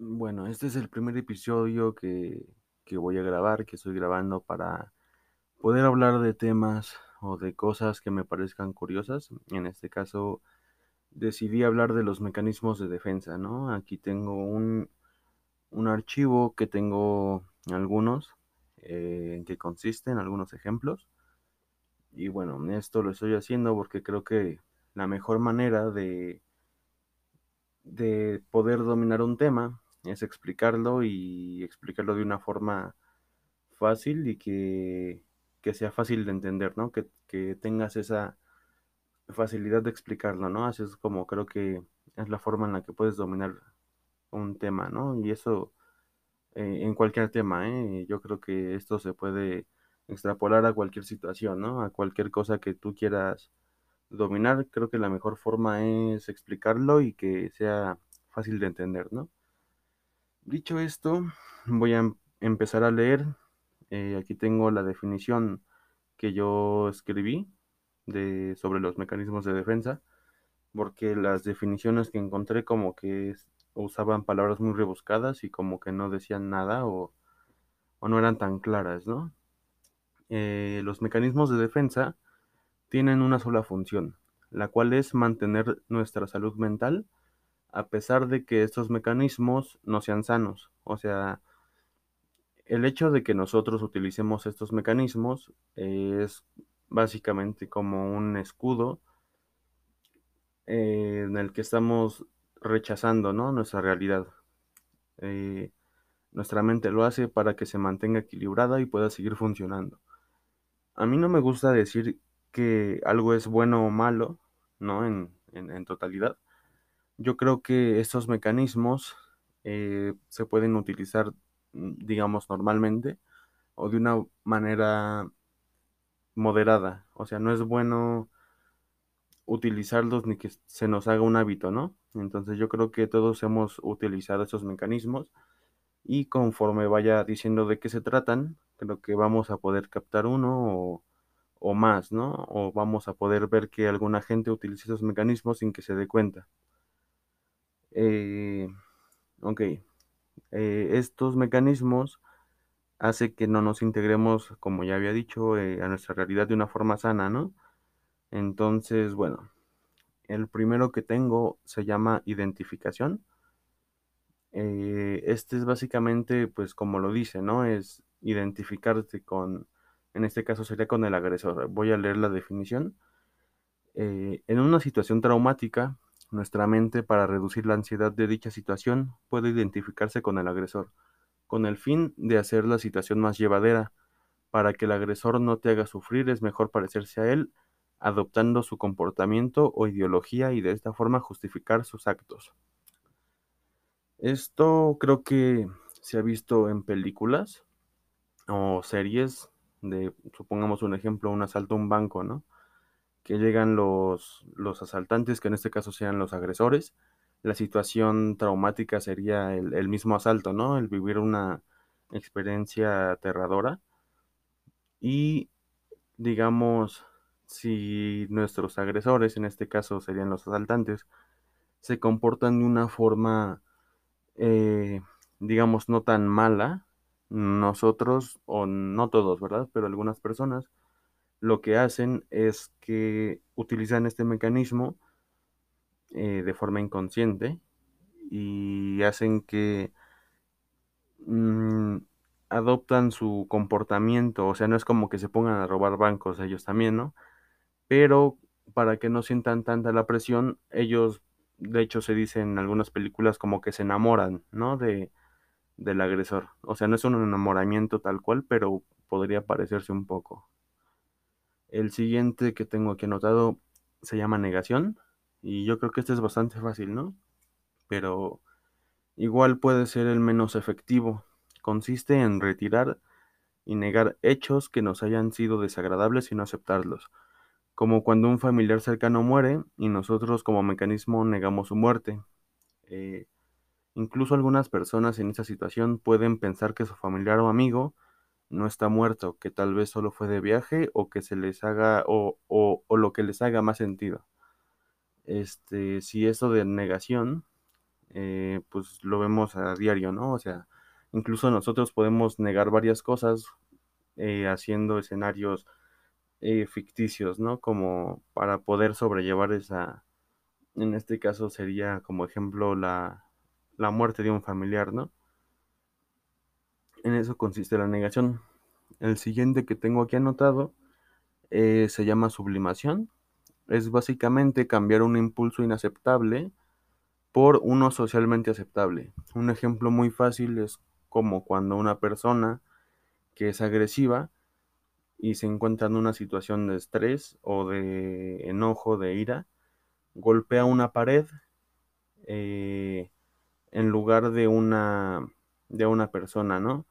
Bueno, este es el primer episodio que, que voy a grabar, que estoy grabando para poder hablar de temas o de cosas que me parezcan curiosas. En este caso, decidí hablar de los mecanismos de defensa, ¿no? Aquí tengo un, un archivo que tengo algunos, eh, en que consisten algunos ejemplos. Y bueno, esto lo estoy haciendo porque creo que la mejor manera de, de poder dominar un tema es explicarlo y explicarlo de una forma fácil y que, que sea fácil de entender, ¿no? Que, que tengas esa facilidad de explicarlo, ¿no? Así es como creo que es la forma en la que puedes dominar un tema, ¿no? Y eso eh, en cualquier tema, ¿eh? Yo creo que esto se puede extrapolar a cualquier situación, ¿no? A cualquier cosa que tú quieras dominar, creo que la mejor forma es explicarlo y que sea fácil de entender, ¿no? Dicho esto, voy a em- empezar a leer. Eh, aquí tengo la definición que yo escribí sobre los mecanismos de defensa, porque las definiciones que encontré como que usaban palabras muy rebuscadas y como que no decían nada o, o no eran tan claras, ¿no? Eh, los mecanismos de defensa tienen una sola función, la cual es mantener nuestra salud mental a pesar de que estos mecanismos no sean sanos. O sea, el hecho de que nosotros utilicemos estos mecanismos es básicamente como un escudo eh, en el que estamos rechazando, ¿no? Nuestra realidad. Eh, nuestra mente lo hace para que se mantenga equilibrada y pueda seguir funcionando. A mí no me gusta decir que algo es bueno o malo, ¿no? En, en totalidad. Yo creo que estos mecanismos eh, se pueden utilizar, mm, digamos, normalmente o de una manera moderada. O sea, no es bueno utilizarlos ni que se nos haga un hábito, ¿no? Entonces yo creo que todos hemos utilizado esos mecanismos y conforme vaya diciendo de qué se tratan, creo que vamos a poder captar uno o, o más, ¿no? O vamos a poder ver que alguna gente utiliza esos mecanismos sin que se dé cuenta. Eh, ok, eh, estos mecanismos hace que no nos integremos, como ya había dicho, eh, a nuestra realidad de una forma sana, ¿no? Entonces, bueno, el primero que tengo se llama identificación. Este es básicamente, pues como lo dice, ¿no? Es identificarte con, en este caso sería con el agresor. Voy a leer la definición. En una situación traumática, nuestra mente, para reducir la ansiedad de dicha situación, puede identificarse con el agresor, con el fin de hacer la situación más llevadera. Para que el agresor no te haga sufrir, es mejor parecerse a él, adoptando su comportamiento o ideología y de esta forma justificar sus actos. Esto creo que se ha visto en películas o series de, supongamos un ejemplo, un asalto a un banco, ¿no? Que llegan los, los asaltantes, que en este caso sean los agresores. La situación traumática sería el, el mismo asalto, ¿no? El vivir una experiencia aterradora. Y digamos, si nuestros agresores, en este caso serían los asaltantes, se comportan de una forma eh, digamos, no tan mala, nosotros, o no todos, ¿verdad? Pero algunas personas lo que hacen es que utilizan este mecanismo eh, de forma inconsciente y hacen que mm, adoptan su comportamiento, o sea, no es como que se pongan a robar bancos ellos también, ¿no? Pero para que no sientan tanta la presión, ellos, de hecho, se dice en algunas películas como que se enamoran, ¿no? De, del agresor. O sea, no es un enamoramiento tal cual, pero podría parecerse un poco. El siguiente que tengo aquí anotado se llama negación. Y yo creo que este es bastante fácil, ¿no? Pero igual puede ser el menos efectivo. Consiste en retirar y negar hechos que nos hayan sido desagradables y no aceptarlos. Como cuando un familiar cercano muere y nosotros como mecanismo negamos su muerte. Eh, Incluso algunas personas en esa situación pueden pensar que su familiar o amigo no está muerto, que tal vez solo fue de viaje o que se les haga o, o, o lo que les haga más sentido. Este, si eso de negación eh, pues lo vemos a diario, ¿no? O sea, incluso nosotros podemos negar varias cosas eh, haciendo escenarios eh, ficticios, ¿no? Como para poder sobrellevar esa, en este caso sería como ejemplo la, la muerte de un familiar, ¿no? En eso consiste la negación. El siguiente que tengo aquí anotado eh, se llama sublimación. Es básicamente cambiar un impulso inaceptable por uno socialmente aceptable. Un ejemplo muy fácil es como cuando una persona que es agresiva y se encuentra en una situación de estrés o de enojo, de ira, golpea una pared eh, en lugar de una, de una persona, ¿no?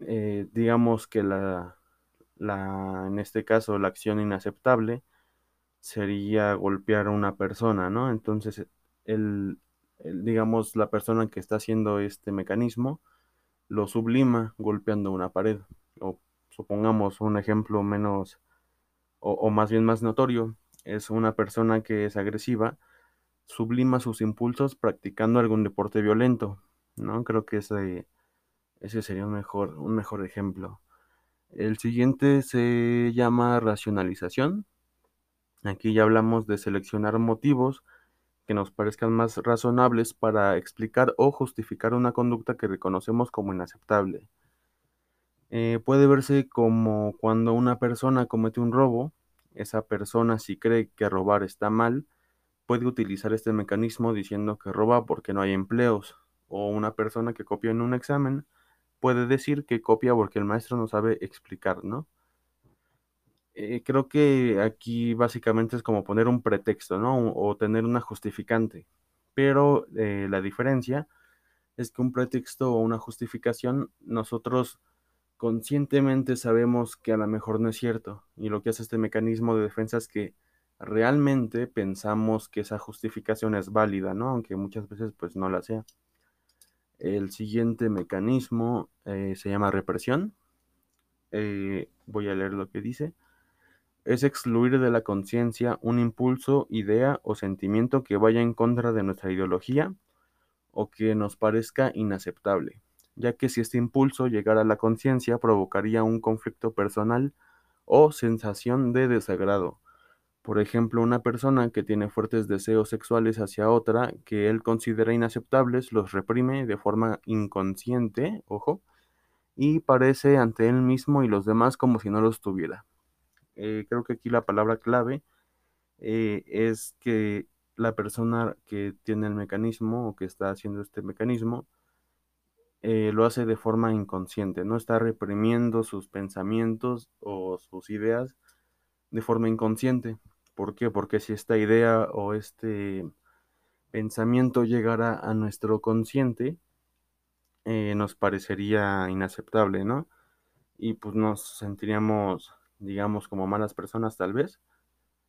Eh, digamos que la, la, en este caso, la acción inaceptable sería golpear a una persona, ¿no? Entonces, el, digamos, la persona que está haciendo este mecanismo lo sublima golpeando una pared. O supongamos un ejemplo menos, o, o más bien más notorio, es una persona que es agresiva, sublima sus impulsos practicando algún deporte violento, ¿no? Creo que ese, ese sería un mejor, un mejor ejemplo. El siguiente se llama racionalización. Aquí ya hablamos de seleccionar motivos que nos parezcan más razonables para explicar o justificar una conducta que reconocemos como inaceptable. Eh, puede verse como cuando una persona comete un robo, esa persona si cree que robar está mal, puede utilizar este mecanismo diciendo que roba porque no hay empleos, o una persona que copia en un examen puede decir que copia porque el maestro no sabe explicar, ¿no? Eh, creo que aquí básicamente es como poner un pretexto, ¿no? O, tener una justificante. Pero eh, la diferencia es que un pretexto o una justificación nosotros conscientemente sabemos que a lo mejor no es cierto. Y lo que hace este mecanismo de defensa es que realmente pensamos que esa justificación es válida, ¿no? Aunque muchas veces pues no la sea. El siguiente mecanismo eh, se llama represión. voy a leer lo que dice es excluir de la conciencia un impulso, idea o sentimiento que vaya en contra de nuestra ideología o que nos parezca inaceptable, ya que si este impulso llegara a la conciencia provocaría un conflicto personal o sensación de desagrado. Por ejemplo, una persona que tiene fuertes deseos sexuales hacia otra que él considera inaceptables los reprime de forma inconsciente, ojo, y parece ante él mismo y los demás como si no los tuviera. Eh, creo que aquí la palabra clave eh, es que la persona que tiene el mecanismo o que está haciendo este mecanismo eh, lo hace de forma inconsciente, no está reprimiendo sus pensamientos o sus ideas de forma inconsciente. ¿Por qué? Porque si esta idea o este pensamiento llegara a nuestro consciente, nos parecería inaceptable, ¿no? Y pues nos sentiríamos digamos, como malas personas tal vez.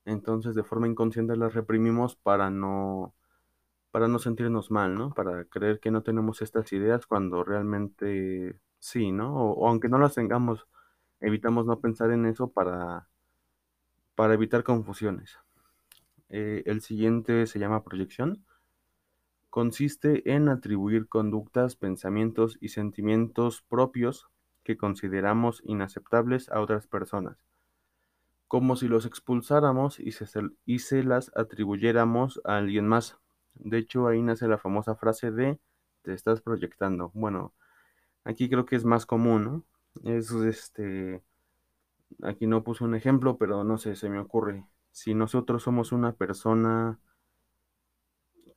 Entonces, de forma inconsciente las reprimimos para no para no sentirnos mal, ¿no? Para creer que no tenemos estas ideas cuando realmente sí, ¿no? O, aunque no las tengamos, evitamos no pensar en eso para, para evitar confusiones. Eh, el siguiente se llama proyección. Consiste en atribuir conductas, pensamientos y sentimientos propios que consideramos inaceptables a otras personas, como si los expulsáramos y se, y se las atribuyéramos a alguien más. De hecho, ahí nace la famosa frase de te estás proyectando. Bueno, aquí creo que es más común, ¿no? Es este. Aquí no puse un ejemplo, pero no sé, se me ocurre. Si nosotros somos una persona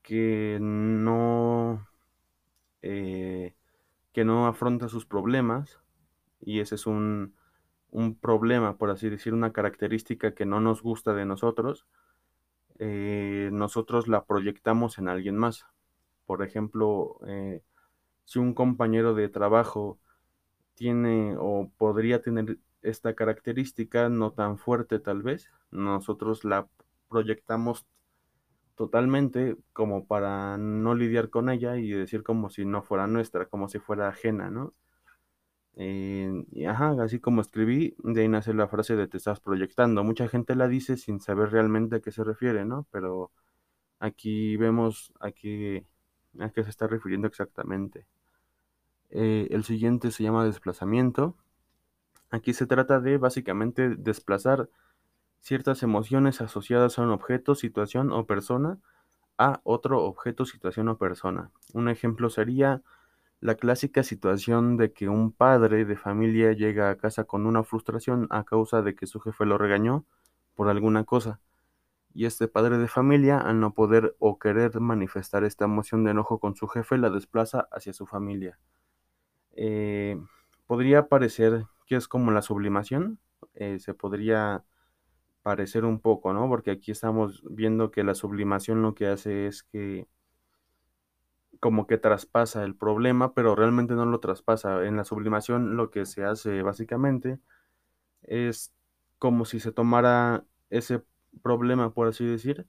que no. Eh, que no afronta sus problemas, y ese es un, problema, por así decir, una característica que no nos gusta de nosotros, eh, nosotros la proyectamos en alguien más. Por ejemplo, eh, si un compañero de trabajo tiene o podría tener esta característica no tan fuerte tal vez, nosotros la proyectamos totalmente como para no lidiar con ella y decir como si no fuera nuestra, como si fuera ajena, ¿no? y ajá, así como escribí, de ahí nace la frase de te estás proyectando. Mucha gente la dice sin saber realmente a qué se refiere, ¿no? Pero aquí vemos, aquí a qué se está refiriendo exactamente. Eh, el siguiente se llama desplazamiento. Aquí se trata de básicamente desplazar ciertas emociones asociadas a un objeto, situación o persona a otro objeto, situación o persona. Un ejemplo sería la clásica situación de que un padre de familia llega a casa con una frustración a causa de que su jefe lo regañó por alguna cosa. Y este padre de familia, al no poder o querer manifestar esta emoción de enojo con su jefe, la desplaza hacia su familia. Eh, podría parecer que es como la sublimación, eh, se podría parecer un poco, ¿no? Porque aquí estamos viendo que la sublimación lo que hace es que como que traspasa el problema, pero realmente no lo traspasa. En la sublimación lo que se hace básicamente es como si se tomara ese problema, por así decir,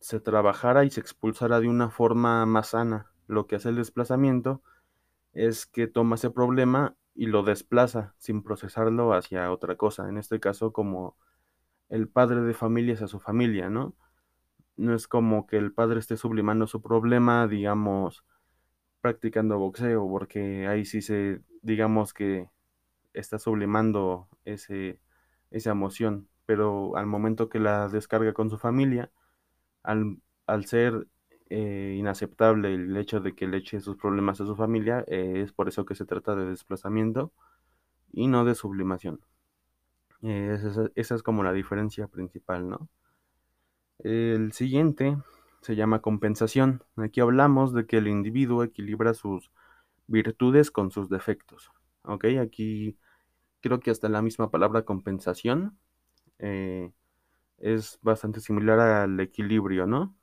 se trabajara y se expulsara de una forma más sana. Lo que hace el desplazamiento es que toma ese problema y lo desplaza sin procesarlo hacia otra cosa. En este caso, como el padre de familia hacia su familia, ¿no? No es como que el padre esté sublimando su problema, digamos, practicando boxeo, porque ahí sí se, digamos que está sublimando ese, esa emoción, pero al momento que la descarga con su familia, al, al ser eh, inaceptable el hecho de que le eche sus problemas a su familia, eh, es por eso que se trata de desplazamiento y no de sublimación. Eh, esa, es como la diferencia principal, ¿no? El siguiente se llama compensación. Aquí hablamos de que el individuo equilibra sus virtudes con sus defectos. ¿Ok? Aquí creo que hasta la misma palabra compensación es bastante similar al equilibrio, ¿no?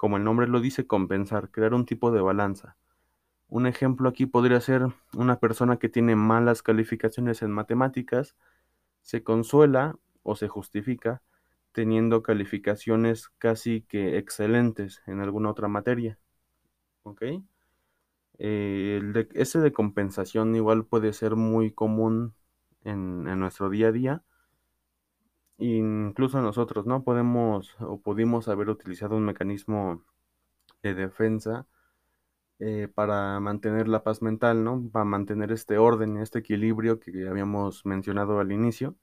Como el nombre lo dice, compensar, crear un tipo de balanza. Un ejemplo aquí podría ser una persona que tiene malas calificaciones en matemáticas, se consuela o se justifica teniendo calificaciones casi que excelentes en alguna otra materia. ¿Ok? Eh, ese de compensación igual puede ser muy común en, nuestro día a día. Incluso nosotros, ¿no? Podemos o pudimos haber utilizado un mecanismo de defensa eh, para mantener la paz mental, ¿no? Para mantener este orden, este equilibrio que habíamos mencionado al inicio.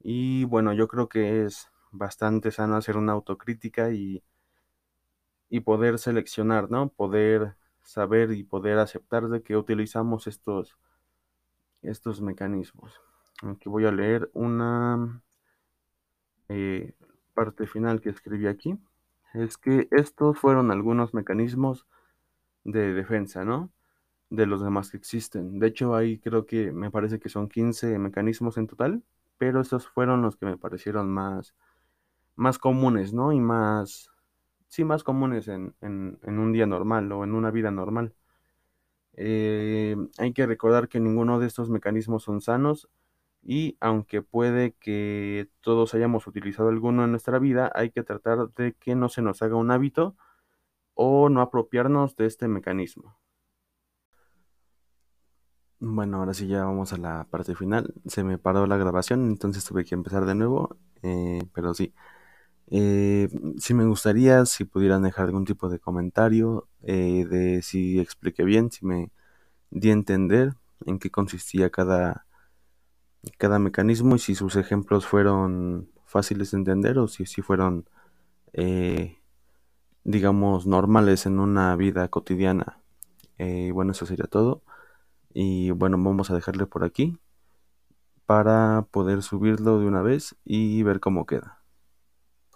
Y bueno, yo creo que es bastante sano hacer una autocrítica y, y poder seleccionar, ¿no? Poder saber y poder aceptar de que utilizamos estos, estos mecanismos. Aquí voy a leer una eh, parte final que escribí aquí. Es que estos fueron algunos mecanismos de defensa, ¿no? De los demás que existen. De hecho, ahí creo que me parece que son 15 mecanismos en total, pero estos fueron los que me parecieron más, más comunes, ¿no? Y más, sí, más comunes en, en, un día normal o en una vida normal. Eh, hay que recordar que ninguno de estos mecanismos son sanos y aunque puede que todos hayamos utilizado alguno en nuestra vida, hay que tratar de que no se nos haga un hábito o no apropiarnos de este mecanismo. Bueno, ahora sí ya vamos a la parte final. Se me paró la grabación, entonces tuve que empezar de nuevo, eh, pero sí. Eh, sí me gustaría si pudieran dejar algún tipo de comentario eh, de si expliqué bien, si me di a entender en qué consistía cada, cada mecanismo y si sus ejemplos fueron fáciles de entender o si, si fueron, eh, digamos, normales en una vida cotidiana. Eh, bueno, eso sería todo. Y bueno, vamos a dejarle por aquí para poder subirlo de una vez y ver cómo queda.